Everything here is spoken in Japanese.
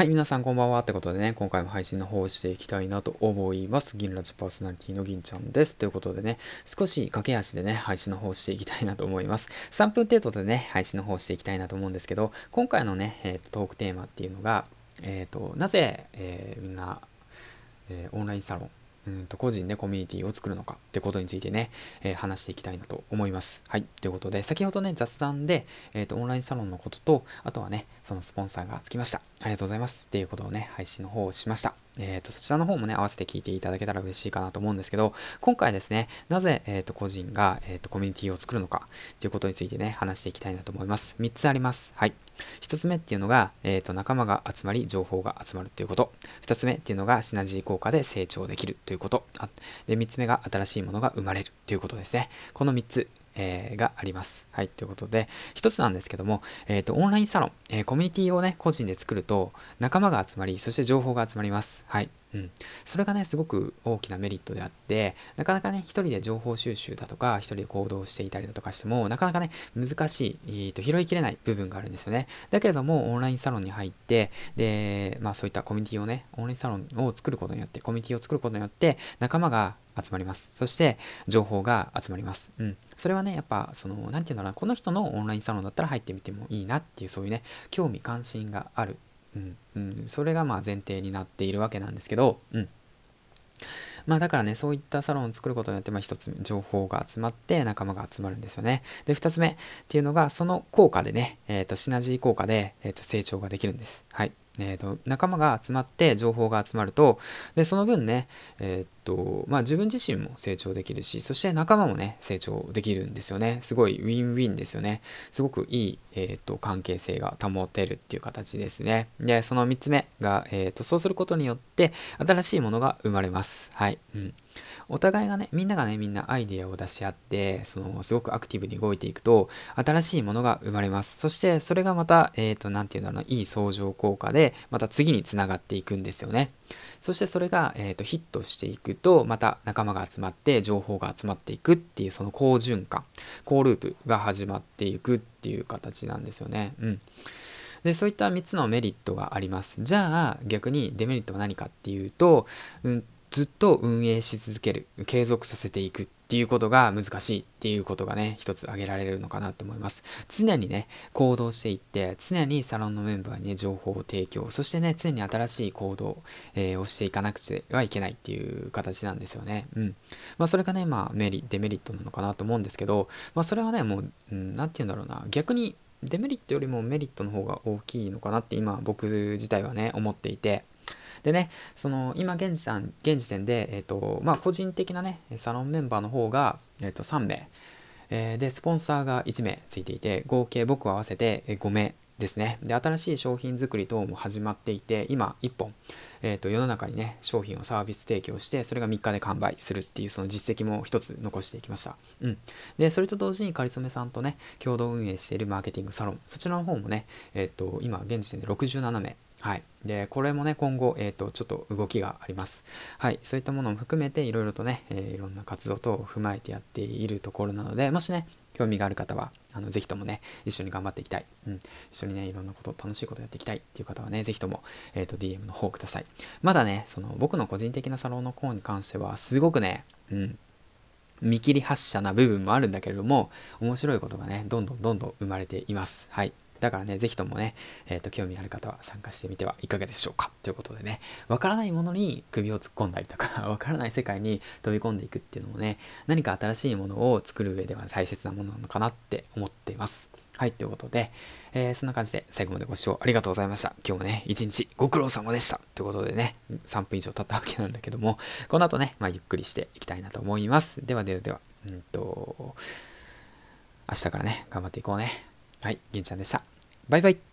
はい、皆さんこんばんは。ってことでね、今回も配信の方をしていきたいなと思います。銀ラジパーソナリティの銀ちゃんです。ということでね、少し駆け足でね、配信の方をしていきたいなと思います。3分程度でね、配信の方をしていきたいなと思うんですけど、今回のね、えーと、トークテーマっていうのが、えっ、ー、と、なぜ、えー、みんな、えー、オンラインサロン、うんと個人でコミュニティを作るのかってことについてね、えー、話していきたいなと思います。はい。ということで、先ほどね、雑談で、えっ、ー、と、オンラインサロンのことと、あとはね、そのスポンサーがつきました。ありがとうございます。っていうことをね、配信の方をしました。えっ、ー、と、そちらの方もね、合わせて聞いていただけたら嬉しいかなと思うんですけど、今回ですね、なぜ、えっ、と、個人が、えっ、と、コミュニティを作るのかっていうことについてね、話していきたいなと思います。3つあります。はい。1つ目っていうのが、えっ、と、仲間が集まり、情報が集まるということ。2つ目っていうのが、シナジー効果で成長できるということ。あで、3つ目が、新しいものが生まれるということですね。この3つ、えー、があります。はい、ということで、一つなんですけども、えっ、ー、と、オンラインサロン、えー、コミュニティをね、個人で作ると、仲間が集まり、そして情報が集まります。はい。うん。それがね、すごく大きなメリットであって、なかなかね、一人で情報収集だとか、一人で行動していたりだとかしても、なかなかね、難しい、えー、と拾いきれない部分があるんですよね。だけれども、オンラインサロンに入って、で、まあそういったコミュニティをね、オンラインサロンを作ることによって、コミュニティを作ることによって、仲間が集まります。そして、情報が集まります。うん。それはね、やっぱ、その、なんていうんだろうな、この人のオンラインサロンだったら入ってみてもいいなっていう、そういうね、興味関心がある。うん。うん、それがまあ前提になっているわけなんですけど、うん。まあだからね、そういったサロンを作ることによって、まあ一つ情報が集まって仲間が集まるんですよね。で、2つ目っていうのが、その効果でね、えっ、ー、と、シナジー効果で、えっ、ー、と、成長ができるんです。はい。えーと、仲間が集まって情報が集まるとでその分ね、えー、っとまあ、自分自身も成長できるしそして仲間もね成長できるんですよね。すごいウィンウィンですよね。すごくいい、えー、と関係性が保てるっていう形ですね。でその3つ目が、えー、とそうすることによって新しいものが生まれます。はい、うん、お互いがねみんながねみんなアイデアを出し合ってそのすごくアクティブに動いていくと新しいものが生まれます。そしてそれがまたえっ、と何て言うんだろうないい相乗効果でまた次につながっていくんですよね。そしてそれが、えーと、ヒットしていくとまた仲間が集まって情報が集まっていくっていうその好循環好ループが始まっていくっていう形なんですよね。うん、でそういった3つのメリットがあります。じゃあ逆にデメリットは何かっていうと、うん、ずっと運営し続ける継続させていくっっていうことが難しいっていうことがね、一つ挙げられるのかなと思います。常にね、行動していって、常にサロンのメンバーにね、情報を提供、そしてね、常に新しい行動、えー、をしていかなくてはいけないっていう形なんですよね。うん。まあ、それがね、まあ、メリ、デメリットなのかなと思うんですけど、まあ、それはね、もう、うん、なんて言うんだろうな、逆に、デメリットよりもメリットの方が大きいのかなって今僕自体はね思っていてでね、その今現時点現時点で、えーとまあ、個人的なね、サロンメンバーの方が、えー、と3名、えー、で、スポンサーが1名ついていて、合計僕を合わせて5名ですね。で、新しい商品作り等も始まっていて、今1本、えっ、ー、と、世の中にね、商品をサービス提供して、それが3日で完売するっていう、その実績も一つ残していきました。うん。で、それと同時にかりそめさんとね、共同運営しているマーケティングサロン、そちらの方もね、えっ、ー、と、今、現時点で67名、はい。で、これもね、今後、えっ、ー、と、ちょっと動きがあります。はい。そういったものも含めて、いろいろとね、えー、いろんな活動等を踏まえてやっているところなので、もしね、興味がある方は、あの、ぜひともね、一緒に頑張っていきたい。うん。一緒にね、いろんなこと、楽しいことやっていきたいっていう方はね、ぜひとも、えっ、ー、と、DM の方ください。まだね、その、僕の個人的なサロンの方に関しては、すごくね、うん、見切り発車な部分もあるんだけれども、面白いことがね、どんどんどんどん生まれています。はい。だからね、ぜひともね、えっ、ー、と、興味ある方は参加してみてはいかがでしょうかということでね、わからないものに首を突っ込んだりとか、わからない世界に飛び込んでいくっていうのもね、何か新しいものを作る上では大切なものなのかなって思っています。はい、ということで、えー、そんな感じで最後までご視聴ありがとうございました。今日もね、一日ご苦労様でした。ということでね、3分以上経ったわけなんだけども、この後ね、まあ、ゆっくりしていきたいなと思います。ではではでは、うんと、明日からね、頑張っていこうね。はい、銀ちゃんでした。バイバイ。